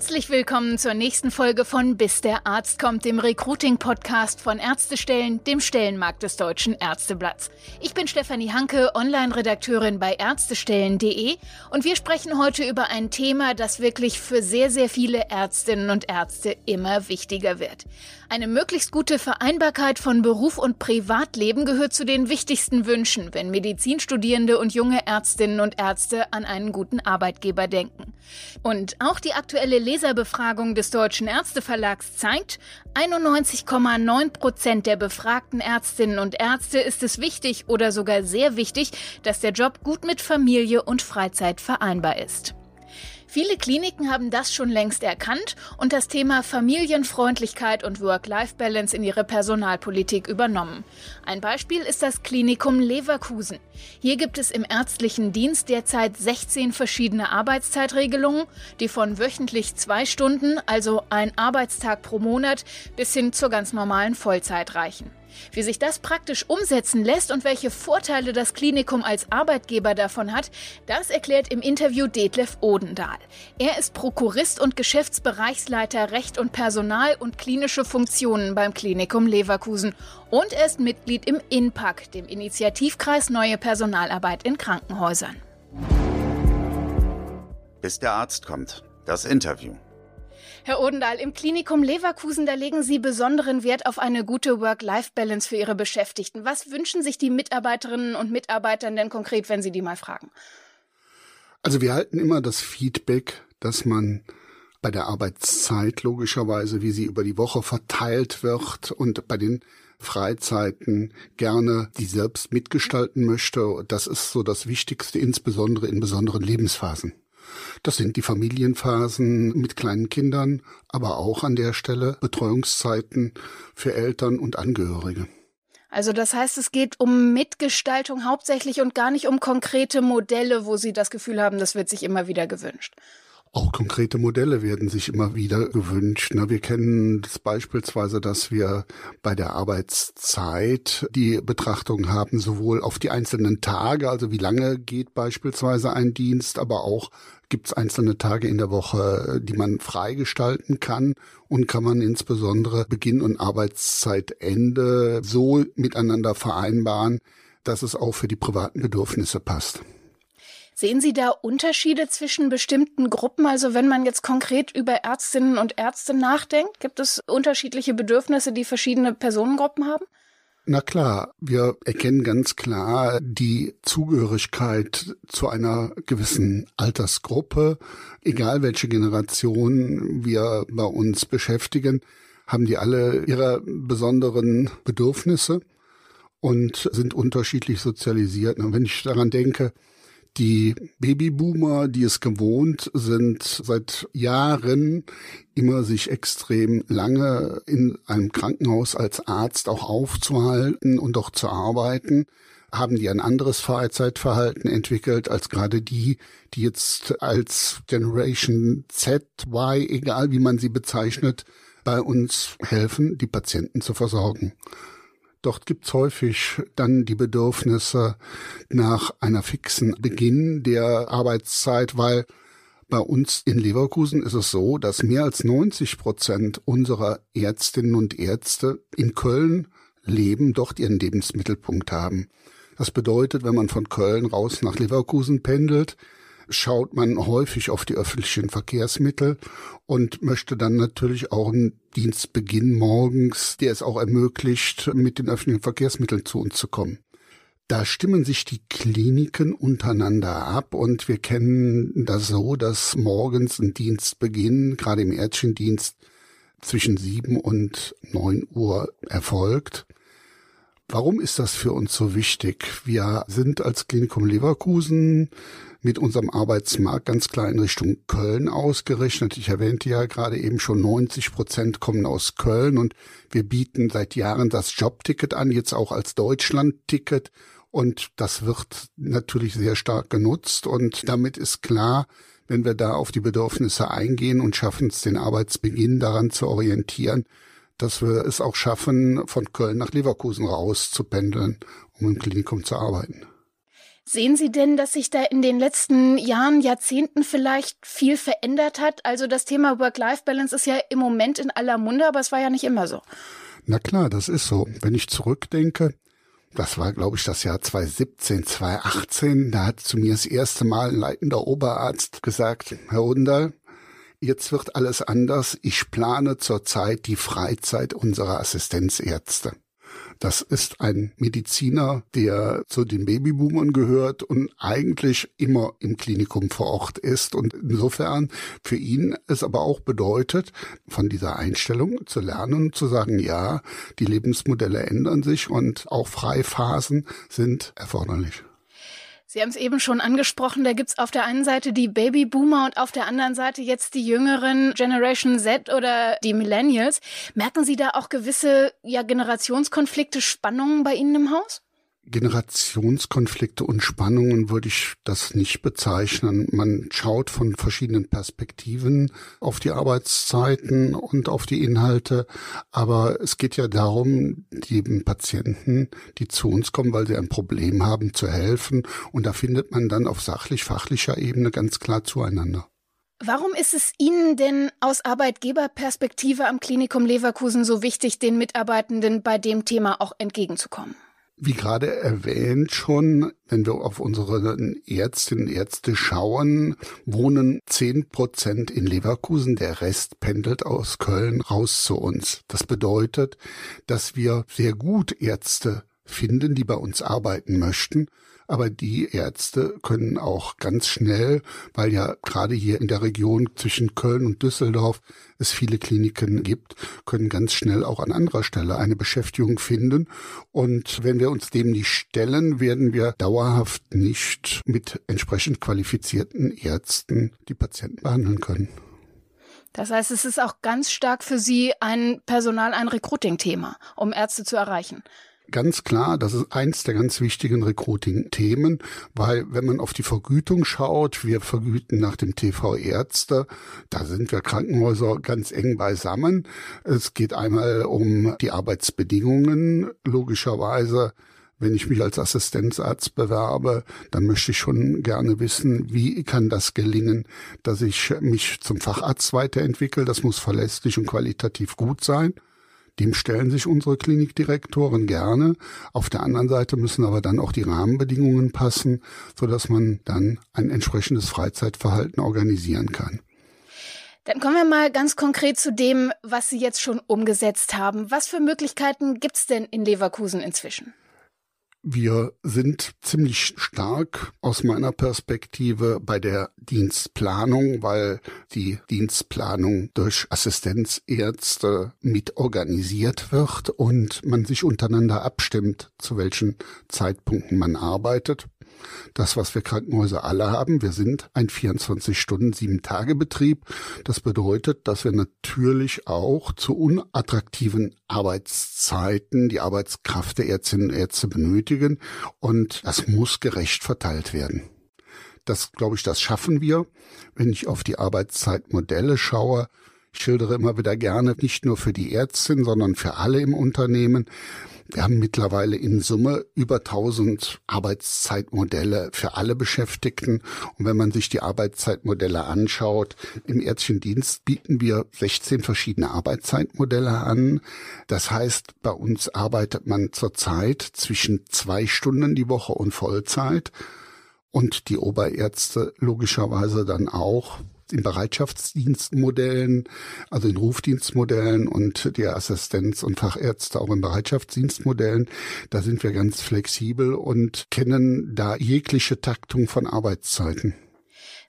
Herzlich willkommen zur nächsten Folge von Bis der Arzt kommt, dem Recruiting-Podcast von Ärztestellen, dem Stellenmarkt des Deutschen Ärzteblatts. Ich bin Stefanie Hanke, Online-Redakteurin bei Ärztestellen.de und wir sprechen heute über ein Thema, das wirklich für sehr, sehr viele Ärztinnen und Ärzte immer wichtiger wird. Eine möglichst gute Vereinbarkeit von Beruf und Privatleben gehört zu den wichtigsten Wünschen, wenn Medizinstudierende und junge Ärztinnen und Ärzte an einen guten Arbeitgeber denken. Und auch die aktuelle Leserbefragung des Deutschen Ärzteverlags zeigt, 91,9 Prozent der befragten Ärztinnen und Ärzte ist es wichtig oder sogar sehr wichtig, dass der Job gut mit Familie und Freizeit vereinbar ist. Viele Kliniken haben das schon längst erkannt und das Thema Familienfreundlichkeit und Work-Life-Balance in ihre Personalpolitik übernommen. Ein Beispiel ist das Klinikum Leverkusen. Hier gibt es im ärztlichen Dienst derzeit 16 verschiedene Arbeitszeitregelungen, die von wöchentlich zwei Stunden, also ein Arbeitstag pro Monat, bis hin zur ganz normalen Vollzeit reichen. Wie sich das praktisch umsetzen lässt und welche Vorteile das Klinikum als Arbeitgeber davon hat, das erklärt im Interview Detlef Odendahl. Er ist Prokurist und Geschäftsbereichsleiter Recht und Personal und klinische Funktionen beim Klinikum Leverkusen und er ist Mitglied im INPAC, dem Initiativkreis Neue Personalarbeit in Krankenhäusern. Bis der Arzt kommt. Das Interview. Herr Odendahl, im Klinikum Leverkusen, da legen Sie besonderen Wert auf eine gute Work-Life-Balance für Ihre Beschäftigten. Was wünschen sich die Mitarbeiterinnen und Mitarbeiter denn konkret, wenn Sie die mal fragen? Also wir halten immer das Feedback, dass man bei der Arbeitszeit logischerweise, wie sie über die Woche verteilt wird und bei den Freizeiten gerne die selbst mitgestalten möchte. Das ist so das Wichtigste, insbesondere in besonderen Lebensphasen. Das sind die Familienphasen mit kleinen Kindern, aber auch an der Stelle Betreuungszeiten für Eltern und Angehörige. Also das heißt, es geht um Mitgestaltung hauptsächlich und gar nicht um konkrete Modelle, wo Sie das Gefühl haben, das wird sich immer wieder gewünscht. Auch konkrete Modelle werden sich immer wieder gewünscht. Wir kennen das beispielsweise, dass wir bei der Arbeitszeit die Betrachtung haben, sowohl auf die einzelnen Tage, also wie lange geht beispielsweise ein Dienst, aber auch gibt es einzelne Tage in der Woche, die man freigestalten kann und kann man insbesondere Beginn und Arbeitszeitende so miteinander vereinbaren, dass es auch für die privaten Bedürfnisse passt. Sehen Sie da Unterschiede zwischen bestimmten Gruppen? Also wenn man jetzt konkret über Ärztinnen und Ärzte nachdenkt, gibt es unterschiedliche Bedürfnisse, die verschiedene Personengruppen haben? Na klar, wir erkennen ganz klar die Zugehörigkeit zu einer gewissen Altersgruppe. Egal welche Generation wir bei uns beschäftigen, haben die alle ihre besonderen Bedürfnisse und sind unterschiedlich sozialisiert. Und wenn ich daran denke, die Babyboomer, die es gewohnt sind, seit Jahren immer sich extrem lange in einem Krankenhaus als Arzt auch aufzuhalten und auch zu arbeiten, haben die ein anderes Freizeitverhalten entwickelt als gerade die, die jetzt als Generation Z, Y, egal wie man sie bezeichnet, bei uns helfen, die Patienten zu versorgen. Dort gibt's häufig dann die Bedürfnisse nach einer fixen Beginn der Arbeitszeit, weil bei uns in Leverkusen ist es so, dass mehr als 90 Prozent unserer Ärztinnen und Ärzte in Köln leben, dort ihren Lebensmittelpunkt haben. Das bedeutet, wenn man von Köln raus nach Leverkusen pendelt, schaut man häufig auf die öffentlichen Verkehrsmittel und möchte dann natürlich auch einen Dienstbeginn morgens, der es auch ermöglicht, mit den öffentlichen Verkehrsmitteln zu uns zu kommen. Da stimmen sich die Kliniken untereinander ab und wir kennen das so, dass morgens ein Dienstbeginn, gerade im Ärztchendienst, zwischen sieben und neun Uhr erfolgt. Warum ist das für uns so wichtig? Wir sind als Klinikum Leverkusen mit unserem Arbeitsmarkt ganz klar in Richtung Köln ausgerechnet. Ich erwähnte ja gerade eben schon 90 Prozent kommen aus Köln und wir bieten seit Jahren das Jobticket an, jetzt auch als Deutschlandticket. Und das wird natürlich sehr stark genutzt und damit ist klar, wenn wir da auf die Bedürfnisse eingehen und schaffen es, den Arbeitsbeginn daran zu orientieren, dass wir es auch schaffen, von Köln nach Leverkusen raus zu pendeln, um im Klinikum zu arbeiten. Sehen Sie denn, dass sich da in den letzten Jahren, Jahrzehnten vielleicht viel verändert hat? Also das Thema Work-Life-Balance ist ja im Moment in aller Munde, aber es war ja nicht immer so. Na klar, das ist so. Wenn ich zurückdenke, das war, glaube ich, das Jahr 2017, 2018, da hat zu mir das erste Mal ein leitender Oberarzt gesagt, Herr Odendal, jetzt wird alles anders. Ich plane zurzeit die Freizeit unserer Assistenzärzte. Das ist ein Mediziner, der zu den Babyboomern gehört und eigentlich immer im Klinikum vor Ort ist. Und insofern für ihn es aber auch bedeutet, von dieser Einstellung zu lernen, zu sagen, ja, die Lebensmodelle ändern sich und auch Freiphasen sind erforderlich. Sie haben es eben schon angesprochen, da gibt's auf der einen Seite die Babyboomer und auf der anderen Seite jetzt die jüngeren Generation Z oder die Millennials. Merken Sie da auch gewisse ja, Generationskonflikte, Spannungen bei Ihnen im Haus? Generationskonflikte und Spannungen würde ich das nicht bezeichnen. Man schaut von verschiedenen Perspektiven auf die Arbeitszeiten und auf die Inhalte. Aber es geht ja darum, den Patienten, die zu uns kommen, weil sie ein Problem haben, zu helfen. Und da findet man dann auf sachlich-fachlicher Ebene ganz klar zueinander. Warum ist es Ihnen denn aus Arbeitgeberperspektive am Klinikum Leverkusen so wichtig, den Mitarbeitenden bei dem Thema auch entgegenzukommen? Wie gerade erwähnt schon, wenn wir auf unsere Ärztinnen und Ärzte schauen, wohnen zehn Prozent in Leverkusen, der Rest pendelt aus Köln raus zu uns. Das bedeutet, dass wir sehr gut Ärzte finden, die bei uns arbeiten möchten, aber die Ärzte können auch ganz schnell, weil ja gerade hier in der Region zwischen Köln und Düsseldorf es viele Kliniken gibt, können ganz schnell auch an anderer Stelle eine Beschäftigung finden. Und wenn wir uns dem nicht stellen, werden wir dauerhaft nicht mit entsprechend qualifizierten Ärzten die Patienten behandeln können. Das heißt, es ist auch ganz stark für Sie ein Personal, ein Recruiting-Thema, um Ärzte zu erreichen ganz klar, das ist eins der ganz wichtigen Recruiting-Themen, weil wenn man auf die Vergütung schaut, wir vergüten nach dem TV Ärzte, da sind wir Krankenhäuser ganz eng beisammen. Es geht einmal um die Arbeitsbedingungen, logischerweise. Wenn ich mich als Assistenzarzt bewerbe, dann möchte ich schon gerne wissen, wie kann das gelingen, dass ich mich zum Facharzt weiterentwickle. Das muss verlässlich und qualitativ gut sein. Dem stellen sich unsere Klinikdirektoren gerne. Auf der anderen Seite müssen aber dann auch die Rahmenbedingungen passen, sodass man dann ein entsprechendes Freizeitverhalten organisieren kann. Dann kommen wir mal ganz konkret zu dem, was Sie jetzt schon umgesetzt haben. Was für Möglichkeiten gibt es denn in Leverkusen inzwischen? Wir sind ziemlich stark aus meiner Perspektive bei der Dienstplanung, weil die Dienstplanung durch Assistenzärzte mit organisiert wird und man sich untereinander abstimmt, zu welchen Zeitpunkten man arbeitet das, was wir Krankenhäuser alle haben. Wir sind ein 24-Stunden, sieben-Tage-Betrieb. Das bedeutet, dass wir natürlich auch zu unattraktiven Arbeitszeiten die Arbeitskraft der Ärztinnen und Ärzte benötigen. Und das muss gerecht verteilt werden. Das, glaube ich, das schaffen wir. Wenn ich auf die Arbeitszeitmodelle schaue, ich schildere immer wieder gerne, nicht nur für die Ärztin, sondern für alle im Unternehmen, wir haben mittlerweile in Summe über 1000 Arbeitszeitmodelle für alle Beschäftigten. Und wenn man sich die Arbeitszeitmodelle anschaut, im ärztlichen Dienst bieten wir 16 verschiedene Arbeitszeitmodelle an. Das heißt, bei uns arbeitet man zurzeit zwischen zwei Stunden die Woche und Vollzeit. Und die Oberärzte logischerweise dann auch in Bereitschaftsdienstmodellen, also in Rufdienstmodellen und die Assistenz- und Fachärzte auch in Bereitschaftsdienstmodellen. Da sind wir ganz flexibel und kennen da jegliche Taktung von Arbeitszeiten.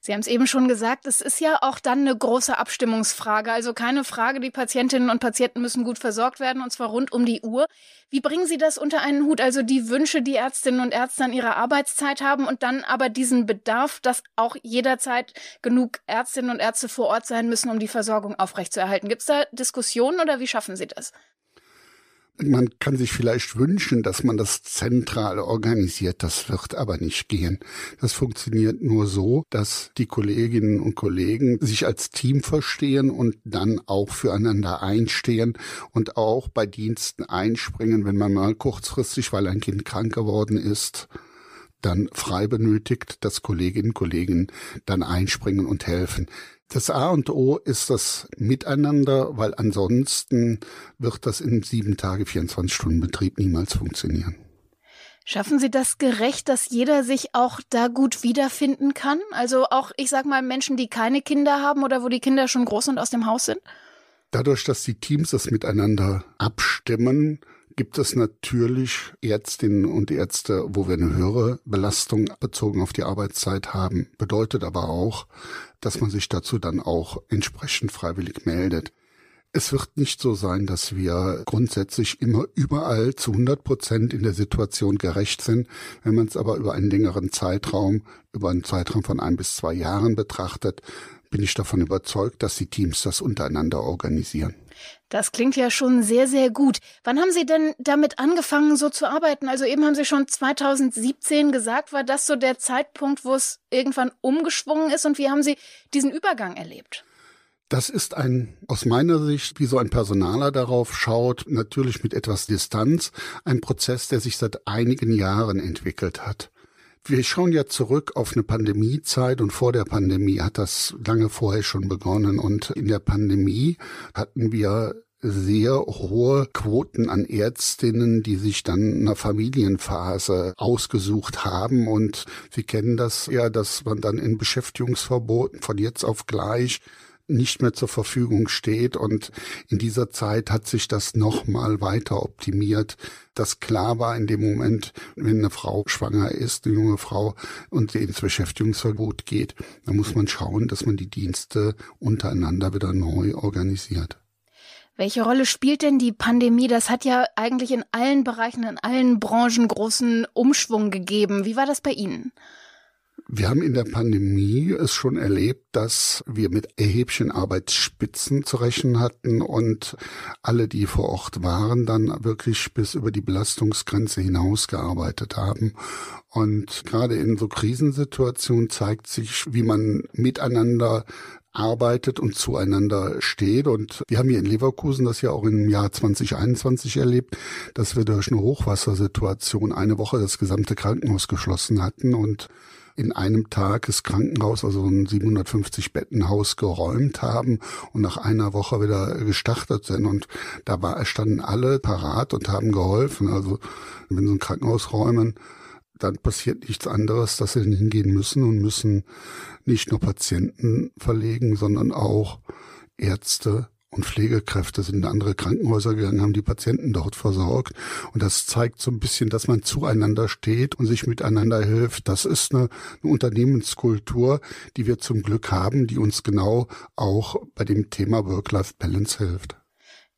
Sie haben es eben schon gesagt, es ist ja auch dann eine große Abstimmungsfrage. Also keine Frage, die Patientinnen und Patienten müssen gut versorgt werden und zwar rund um die Uhr. Wie bringen Sie das unter einen Hut? Also die Wünsche, die Ärztinnen und Ärzte an ihrer Arbeitszeit haben und dann aber diesen Bedarf, dass auch jederzeit genug Ärztinnen und Ärzte vor Ort sein müssen, um die Versorgung aufrechtzuerhalten. Gibt es da Diskussionen oder wie schaffen Sie das? Man kann sich vielleicht wünschen, dass man das zentral organisiert. Das wird aber nicht gehen. Das funktioniert nur so, dass die Kolleginnen und Kollegen sich als Team verstehen und dann auch füreinander einstehen und auch bei Diensten einspringen, wenn man mal kurzfristig, weil ein Kind krank geworden ist, dann frei benötigt, dass Kolleginnen und Kollegen dann einspringen und helfen. Das A und O ist das Miteinander, weil ansonsten wird das in sieben Tage, 24 Stunden Betrieb niemals funktionieren. Schaffen Sie das gerecht, dass jeder sich auch da gut wiederfinden kann? Also auch, ich sag mal, Menschen, die keine Kinder haben oder wo die Kinder schon groß und aus dem Haus sind? Dadurch, dass die Teams das miteinander abstimmen, gibt es natürlich Ärztinnen und Ärzte, wo wir eine höhere Belastung bezogen auf die Arbeitszeit haben. Bedeutet aber auch, dass man sich dazu dann auch entsprechend freiwillig meldet. Es wird nicht so sein, dass wir grundsätzlich immer überall zu 100 Prozent in der Situation gerecht sind. Wenn man es aber über einen längeren Zeitraum, über einen Zeitraum von ein bis zwei Jahren betrachtet, bin ich davon überzeugt, dass die Teams das untereinander organisieren. Das klingt ja schon sehr, sehr gut. Wann haben Sie denn damit angefangen, so zu arbeiten? Also eben haben Sie schon 2017 gesagt, war das so der Zeitpunkt, wo es irgendwann umgeschwungen ist? Und wie haben Sie diesen Übergang erlebt? Das ist ein, aus meiner Sicht, wie so ein Personaler darauf schaut, natürlich mit etwas Distanz, ein Prozess, der sich seit einigen Jahren entwickelt hat. Wir schauen ja zurück auf eine Pandemiezeit und vor der Pandemie hat das lange vorher schon begonnen und in der Pandemie hatten wir sehr hohe Quoten an Ärztinnen, die sich dann einer Familienphase ausgesucht haben. Und Sie kennen das ja, dass man dann in Beschäftigungsverboten von jetzt auf gleich nicht mehr zur Verfügung steht. Und in dieser Zeit hat sich das nochmal weiter optimiert, dass klar war in dem Moment, wenn eine Frau schwanger ist, eine junge Frau und ins Beschäftigungsverbot geht, dann muss man schauen, dass man die Dienste untereinander wieder neu organisiert. Welche Rolle spielt denn die Pandemie? Das hat ja eigentlich in allen Bereichen, in allen Branchen großen Umschwung gegeben. Wie war das bei Ihnen? Wir haben in der Pandemie es schon erlebt, dass wir mit erheblichen Arbeitsspitzen zu rechnen hatten und alle, die vor Ort waren, dann wirklich bis über die Belastungsgrenze hinaus gearbeitet haben. Und gerade in so Krisensituationen zeigt sich, wie man miteinander arbeitet und zueinander steht. Und wir haben hier in Leverkusen das ja auch im Jahr 2021 erlebt, dass wir durch eine Hochwassersituation eine Woche das gesamte Krankenhaus geschlossen hatten und in einem Tag das Krankenhaus, also ein 750 Bettenhaus geräumt haben und nach einer Woche wieder gestartet sind. Und da war, standen alle parat und haben geholfen. Also wenn sie ein Krankenhaus räumen, dann passiert nichts anderes, dass sie hingehen müssen und müssen nicht nur Patienten verlegen, sondern auch Ärzte, und Pflegekräfte sind in andere Krankenhäuser gegangen, haben die Patienten dort versorgt. Und das zeigt so ein bisschen, dass man zueinander steht und sich miteinander hilft. Das ist eine, eine Unternehmenskultur, die wir zum Glück haben, die uns genau auch bei dem Thema Work-Life-Balance hilft.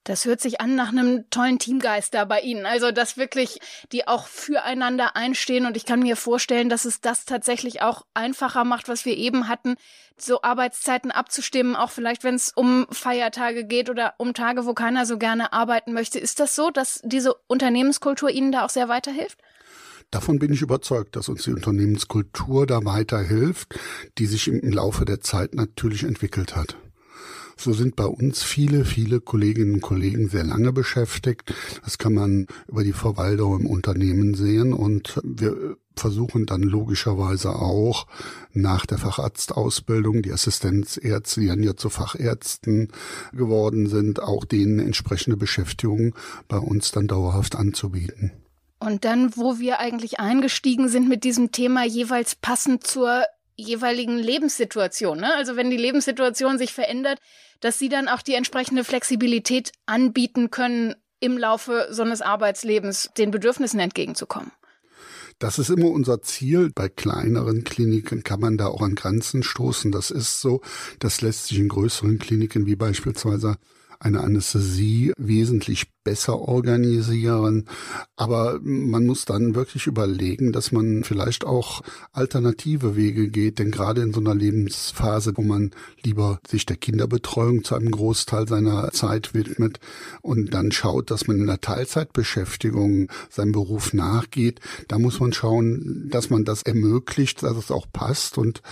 Das hört sich an nach einem tollen Teamgeist da bei Ihnen. Also, dass wirklich die auch füreinander einstehen. Und ich kann mir vorstellen, dass es das tatsächlich auch einfacher macht, was wir eben hatten, so Arbeitszeiten abzustimmen, auch vielleicht, wenn es um Feiertage geht oder um Tage, wo keiner so gerne arbeiten möchte. Ist das so, dass diese Unternehmenskultur Ihnen da auch sehr weiterhilft? Davon bin ich überzeugt, dass uns die Unternehmenskultur da weiterhilft, die sich im Laufe der Zeit natürlich entwickelt hat. So sind bei uns viele, viele Kolleginnen und Kollegen sehr lange beschäftigt. Das kann man über die Verwaltung im Unternehmen sehen und wir versuchen dann logischerweise auch nach der Facharztausbildung die Assistenzärzte, die dann ja zu Fachärzten geworden sind, auch denen entsprechende Beschäftigung bei uns dann dauerhaft anzubieten. Und dann, wo wir eigentlich eingestiegen sind mit diesem Thema jeweils passend zur jeweiligen Lebenssituation. Ne? Also wenn die Lebenssituation sich verändert, dass sie dann auch die entsprechende Flexibilität anbieten können, im Laufe so eines Arbeitslebens den Bedürfnissen entgegenzukommen. Das ist immer unser Ziel. Bei kleineren Kliniken kann man da auch an Grenzen stoßen. Das ist so. Das lässt sich in größeren Kliniken wie beispielsweise eine Anästhesie wesentlich besser organisieren. Aber man muss dann wirklich überlegen, dass man vielleicht auch alternative Wege geht. Denn gerade in so einer Lebensphase, wo man lieber sich der Kinderbetreuung zu einem Großteil seiner Zeit widmet und dann schaut, dass man in der Teilzeitbeschäftigung seinem Beruf nachgeht, da muss man schauen, dass man das ermöglicht, dass es auch passt und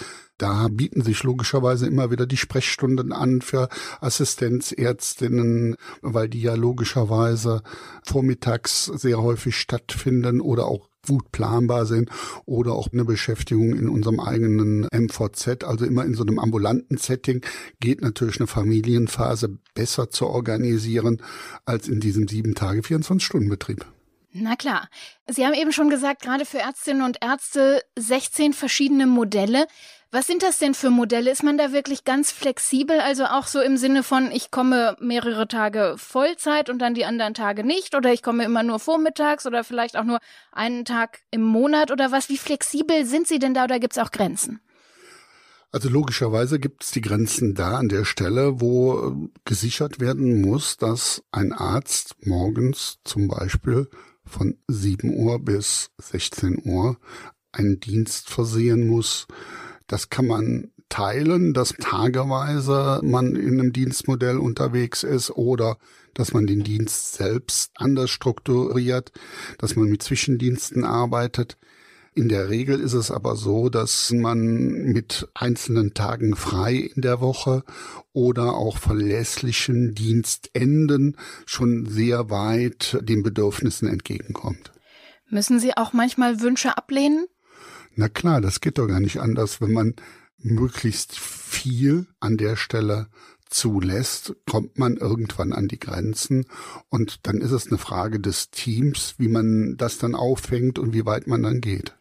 da bieten sich logischerweise immer wieder die Sprechstunden an für Assistenzärztinnen, weil die ja logischerweise vormittags sehr häufig stattfinden oder auch gut planbar sind oder auch eine Beschäftigung in unserem eigenen MVZ, also immer in so einem ambulanten Setting, geht natürlich eine Familienphase besser zu organisieren als in diesem sieben Tage 24-Stunden-Betrieb. Na klar. Sie haben eben schon gesagt, gerade für Ärztinnen und Ärzte 16 verschiedene Modelle. Was sind das denn für Modelle? Ist man da wirklich ganz flexibel? Also auch so im Sinne von, ich komme mehrere Tage Vollzeit und dann die anderen Tage nicht? Oder ich komme immer nur vormittags oder vielleicht auch nur einen Tag im Monat oder was? Wie flexibel sind Sie denn da oder gibt es auch Grenzen? Also logischerweise gibt es die Grenzen da an der Stelle, wo äh, gesichert werden muss, dass ein Arzt morgens zum Beispiel von 7 Uhr bis 16 Uhr einen Dienst versehen muss, das kann man teilen, dass tageweise man in einem Dienstmodell unterwegs ist oder dass man den Dienst selbst anders strukturiert, dass man mit Zwischendiensten arbeitet. In der Regel ist es aber so, dass man mit einzelnen Tagen frei in der Woche oder auch verlässlichen Dienstenden schon sehr weit den Bedürfnissen entgegenkommt. Müssen Sie auch manchmal Wünsche ablehnen? Na klar, das geht doch gar nicht anders. Wenn man möglichst viel an der Stelle zulässt, kommt man irgendwann an die Grenzen und dann ist es eine Frage des Teams, wie man das dann auffängt und wie weit man dann geht.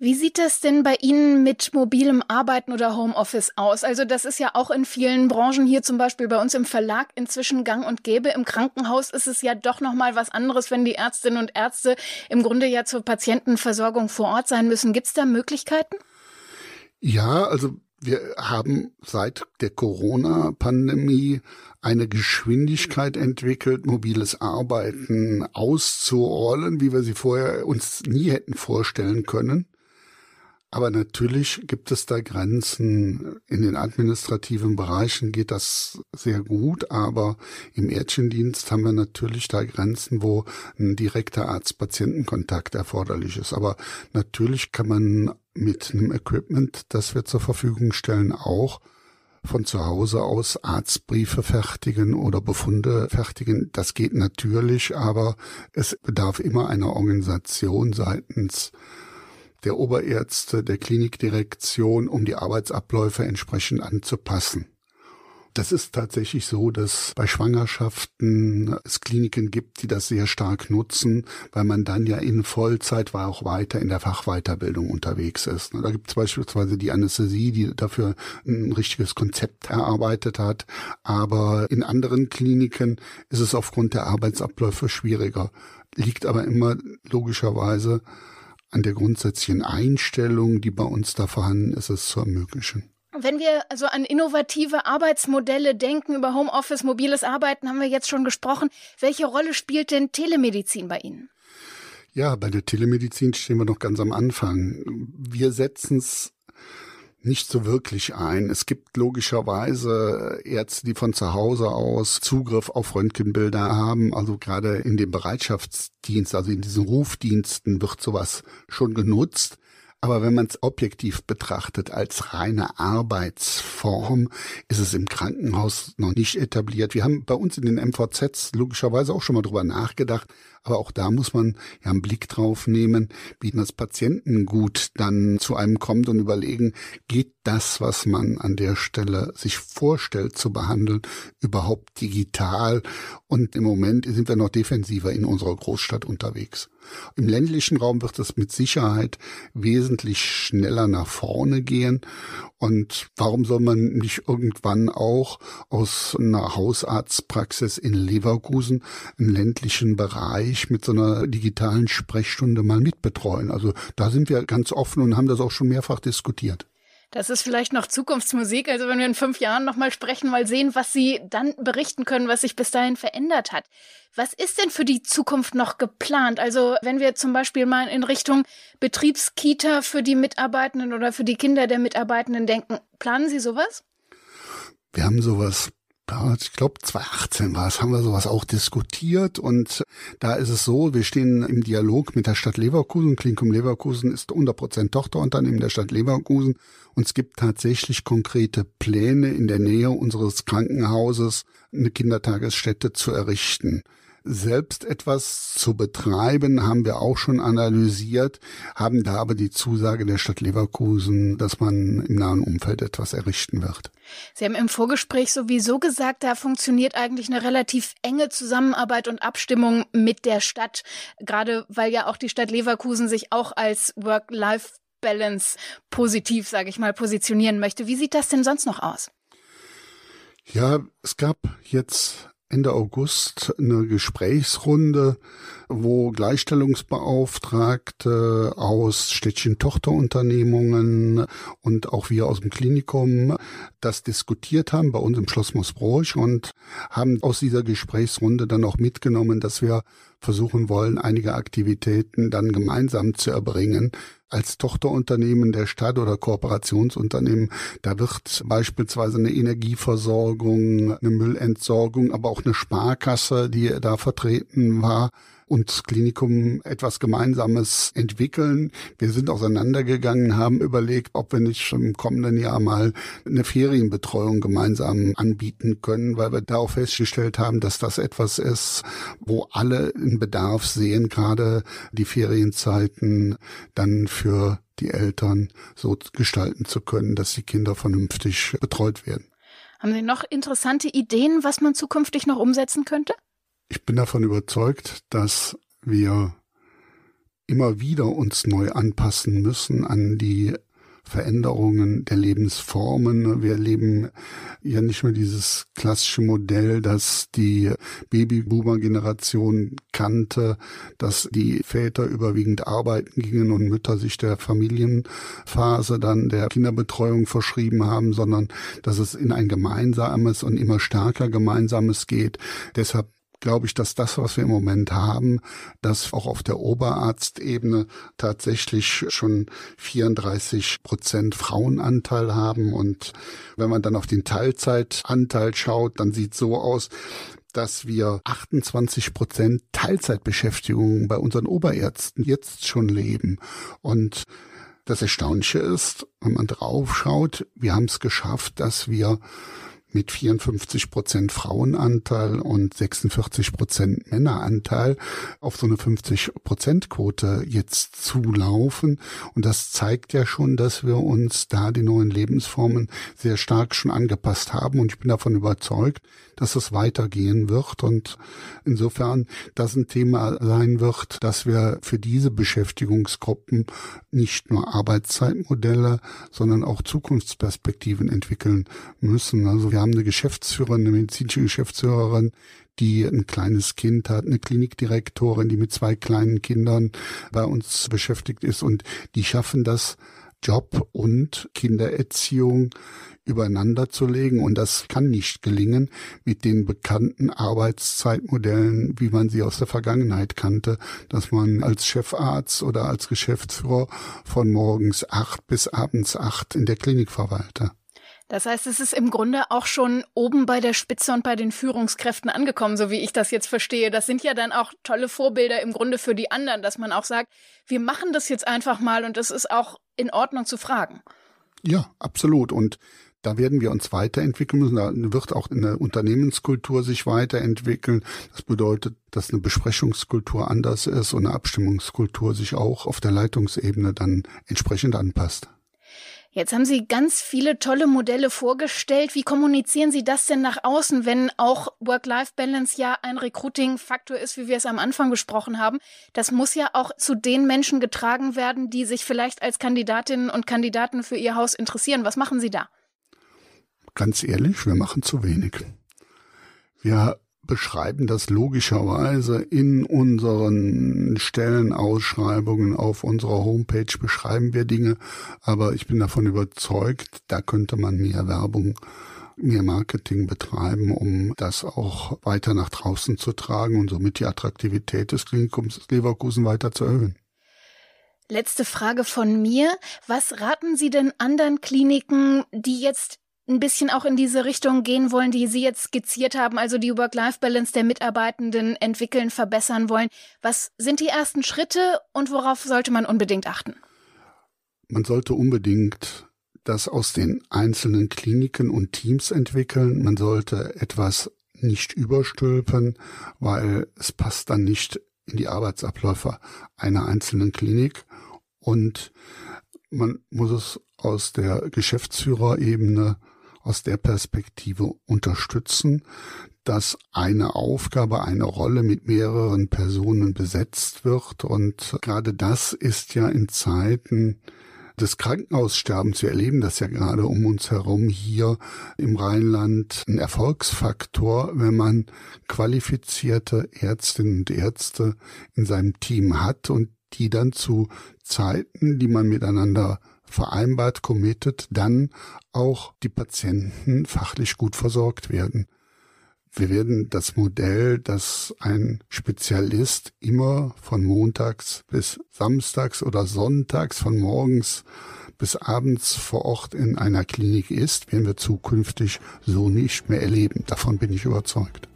Wie sieht das denn bei Ihnen mit mobilem Arbeiten oder Homeoffice aus? Also das ist ja auch in vielen Branchen hier zum Beispiel bei uns im Verlag inzwischen gang und gäbe. Im Krankenhaus ist es ja doch noch mal was anderes, wenn die Ärztinnen und Ärzte im Grunde ja zur Patientenversorgung vor Ort sein müssen. Gibt es da Möglichkeiten? Ja, also wir haben seit der Corona-Pandemie eine Geschwindigkeit entwickelt, mobiles Arbeiten auszurollen, wie wir sie vorher uns nie hätten vorstellen können. Aber natürlich gibt es da Grenzen. In den administrativen Bereichen geht das sehr gut, aber im Ärztchendienst haben wir natürlich da Grenzen, wo ein direkter Arzt-Patienten-Kontakt erforderlich ist. Aber natürlich kann man mit einem Equipment, das wir zur Verfügung stellen, auch von zu Hause aus Arztbriefe fertigen oder Befunde fertigen. Das geht natürlich, aber es bedarf immer einer Organisation seitens der Oberärzte, der Klinikdirektion, um die Arbeitsabläufe entsprechend anzupassen. Das ist tatsächlich so, dass bei Schwangerschaften es Kliniken gibt, die das sehr stark nutzen, weil man dann ja in Vollzeit war auch weiter in der Fachweiterbildung unterwegs ist. Da gibt es beispielsweise die Anästhesie, die dafür ein richtiges Konzept erarbeitet hat. Aber in anderen Kliniken ist es aufgrund der Arbeitsabläufe schwieriger. Liegt aber immer logischerweise an der grundsätzlichen Einstellung, die bei uns da vorhanden ist, es zu ermöglichen. Wenn wir also an innovative Arbeitsmodelle denken, über Homeoffice, mobiles Arbeiten haben wir jetzt schon gesprochen. Welche Rolle spielt denn Telemedizin bei Ihnen? Ja, bei der Telemedizin stehen wir noch ganz am Anfang. Wir setzen es nicht so wirklich ein. Es gibt logischerweise Ärzte, die von zu Hause aus Zugriff auf Röntgenbilder haben. Also gerade in dem Bereitschaftsdienst, also in diesen Rufdiensten wird sowas schon genutzt. Aber wenn man es objektiv betrachtet als reine Arbeitsform, ist es im Krankenhaus noch nicht etabliert. Wir haben bei uns in den MVZs logischerweise auch schon mal drüber nachgedacht, aber auch da muss man ja einen Blick drauf nehmen, wie das Patientengut dann zu einem kommt und überlegen, geht das, was man an der Stelle sich vorstellt zu behandeln, überhaupt digital? Und im Moment sind wir noch defensiver in unserer Großstadt unterwegs. Im ländlichen Raum wird es mit Sicherheit wesentlich schneller nach vorne gehen. Und warum soll man nicht irgendwann auch aus einer Hausarztpraxis in Leverkusen einen ländlichen Bereich mit so einer digitalen Sprechstunde mal mitbetreuen? Also da sind wir ganz offen und haben das auch schon mehrfach diskutiert. Das ist vielleicht noch Zukunftsmusik. Also wenn wir in fünf Jahren nochmal sprechen, mal sehen, was Sie dann berichten können, was sich bis dahin verändert hat. Was ist denn für die Zukunft noch geplant? Also wenn wir zum Beispiel mal in Richtung Betriebskita für die Mitarbeitenden oder für die Kinder der Mitarbeitenden denken, planen Sie sowas? Wir haben sowas ich glaube 2018 war es, haben wir sowas auch diskutiert und da ist es so, wir stehen im Dialog mit der Stadt Leverkusen. Klinikum Leverkusen ist 100% Tochterunternehmen der Stadt Leverkusen und es gibt tatsächlich konkrete Pläne in der Nähe unseres Krankenhauses eine Kindertagesstätte zu errichten selbst etwas zu betreiben, haben wir auch schon analysiert, haben da aber die Zusage der Stadt Leverkusen, dass man im nahen Umfeld etwas errichten wird. Sie haben im Vorgespräch sowieso gesagt, da funktioniert eigentlich eine relativ enge Zusammenarbeit und Abstimmung mit der Stadt, gerade weil ja auch die Stadt Leverkusen sich auch als Work-Life Balance positiv, sage ich mal, positionieren möchte. Wie sieht das denn sonst noch aus? Ja, es gab jetzt Ende August eine Gesprächsrunde, wo Gleichstellungsbeauftragte aus Städtchen Tochterunternehmungen und auch wir aus dem Klinikum das diskutiert haben bei uns im Schloss Moosbruch und haben aus dieser Gesprächsrunde dann auch mitgenommen, dass wir versuchen wollen, einige Aktivitäten dann gemeinsam zu erbringen, als Tochterunternehmen der Stadt oder Kooperationsunternehmen. Da wird beispielsweise eine Energieversorgung, eine Müllentsorgung, aber auch eine Sparkasse, die da vertreten war, und Klinikum etwas Gemeinsames entwickeln. Wir sind auseinandergegangen, haben überlegt, ob wir nicht im kommenden Jahr mal eine Ferienbetreuung gemeinsam anbieten können, weil wir da auch festgestellt haben, dass das etwas ist, wo alle einen Bedarf sehen, gerade die Ferienzeiten dann für die Eltern so gestalten zu können, dass die Kinder vernünftig betreut werden. Haben Sie noch interessante Ideen, was man zukünftig noch umsetzen könnte? Ich bin davon überzeugt, dass wir immer wieder uns neu anpassen müssen an die Veränderungen der Lebensformen. Wir erleben ja nicht mehr dieses klassische Modell, das die Babyboomer-Generation kannte, dass die Väter überwiegend arbeiten gingen und Mütter sich der Familienphase dann der Kinderbetreuung verschrieben haben, sondern dass es in ein gemeinsames und immer stärker gemeinsames geht. Deshalb glaube ich, dass das, was wir im Moment haben, dass auch auf der Oberarztebene tatsächlich schon 34 Prozent Frauenanteil haben. Und wenn man dann auf den Teilzeitanteil schaut, dann sieht so aus, dass wir 28 Prozent Teilzeitbeschäftigung bei unseren Oberärzten jetzt schon leben. Und das Erstaunliche ist, wenn man draufschaut, wir haben es geschafft, dass wir mit 54 Prozent Frauenanteil und 46 Prozent Männeranteil auf so eine 50 Prozent Quote jetzt zulaufen. Und das zeigt ja schon, dass wir uns da die neuen Lebensformen sehr stark schon angepasst haben. Und ich bin davon überzeugt, dass es weitergehen wird. Und insofern das ein Thema sein wird, dass wir für diese Beschäftigungsgruppen nicht nur Arbeitszeitmodelle, sondern auch Zukunftsperspektiven entwickeln müssen. Also wir haben eine Geschäftsführerin, eine medizinische Geschäftsführerin, die ein kleines Kind hat, eine Klinikdirektorin, die mit zwei kleinen Kindern bei uns beschäftigt ist und die schaffen das, Job und Kindererziehung übereinander zu legen. Und das kann nicht gelingen mit den bekannten Arbeitszeitmodellen, wie man sie aus der Vergangenheit kannte, dass man als Chefarzt oder als Geschäftsführer von morgens acht bis abends acht in der Klinik verweilte. Das heißt, es ist im Grunde auch schon oben bei der Spitze und bei den Führungskräften angekommen, so wie ich das jetzt verstehe. Das sind ja dann auch tolle Vorbilder im Grunde für die anderen, dass man auch sagt, wir machen das jetzt einfach mal und es ist auch in Ordnung zu fragen. Ja, absolut. Und da werden wir uns weiterentwickeln müssen. Da wird auch eine Unternehmenskultur sich weiterentwickeln. Das bedeutet, dass eine Besprechungskultur anders ist und eine Abstimmungskultur sich auch auf der Leitungsebene dann entsprechend anpasst. Jetzt haben Sie ganz viele tolle Modelle vorgestellt. Wie kommunizieren Sie das denn nach außen, wenn auch Work-Life-Balance ja ein Recruiting-Faktor ist, wie wir es am Anfang besprochen haben? Das muss ja auch zu den Menschen getragen werden, die sich vielleicht als Kandidatinnen und Kandidaten für ihr Haus interessieren. Was machen Sie da? Ganz ehrlich, wir machen zu wenig. Wir beschreiben das logischerweise in unseren Stellenausschreibungen auf unserer Homepage, beschreiben wir Dinge, aber ich bin davon überzeugt, da könnte man mehr Werbung, mehr Marketing betreiben, um das auch weiter nach draußen zu tragen und somit die Attraktivität des Klinikums Leverkusen weiter zu erhöhen. Letzte Frage von mir. Was raten Sie denn anderen Kliniken, die jetzt ein bisschen auch in diese Richtung gehen wollen, die Sie jetzt skizziert haben, also die Work-Life-Balance der Mitarbeitenden entwickeln, verbessern wollen. Was sind die ersten Schritte und worauf sollte man unbedingt achten? Man sollte unbedingt das aus den einzelnen Kliniken und Teams entwickeln. Man sollte etwas nicht überstülpen, weil es passt dann nicht in die Arbeitsabläufe einer einzelnen Klinik. Und man muss es aus der Geschäftsführerebene aus der Perspektive unterstützen, dass eine Aufgabe, eine Rolle mit mehreren Personen besetzt wird. Und gerade das ist ja in Zeiten des Krankenhaussterbens, wir erleben das ja gerade um uns herum hier im Rheinland, ein Erfolgsfaktor, wenn man qualifizierte Ärztinnen und Ärzte in seinem Team hat und die dann zu Zeiten, die man miteinander vereinbart, committed, dann auch die Patienten fachlich gut versorgt werden. Wir werden das Modell, dass ein Spezialist immer von montags bis samstags oder sonntags von morgens bis abends vor Ort in einer Klinik ist, werden wir zukünftig so nicht mehr erleben. Davon bin ich überzeugt.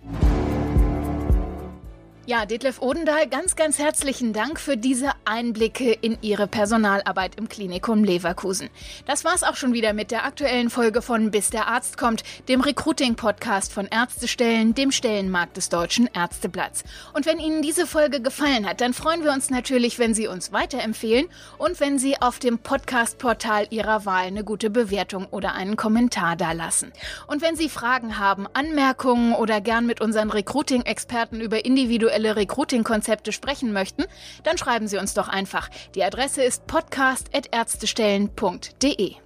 Ja, Detlef Odendahl, ganz, ganz herzlichen Dank für diese Einblicke in Ihre Personalarbeit im Klinikum Leverkusen. Das war's auch schon wieder mit der aktuellen Folge von Bis der Arzt kommt, dem Recruiting-Podcast von Ärztestellen, dem Stellenmarkt des Deutschen Ärzteblatts. Und wenn Ihnen diese Folge gefallen hat, dann freuen wir uns natürlich, wenn Sie uns weiterempfehlen und wenn Sie auf dem Podcast-Portal Ihrer Wahl eine gute Bewertung oder einen Kommentar dalassen. Und wenn Sie Fragen haben, Anmerkungen oder gern mit unseren Recruiting-Experten über individuelle aktuelle Recruiting-Konzepte sprechen möchten, dann schreiben Sie uns doch einfach. Die Adresse ist podcast.ärztestellen.de.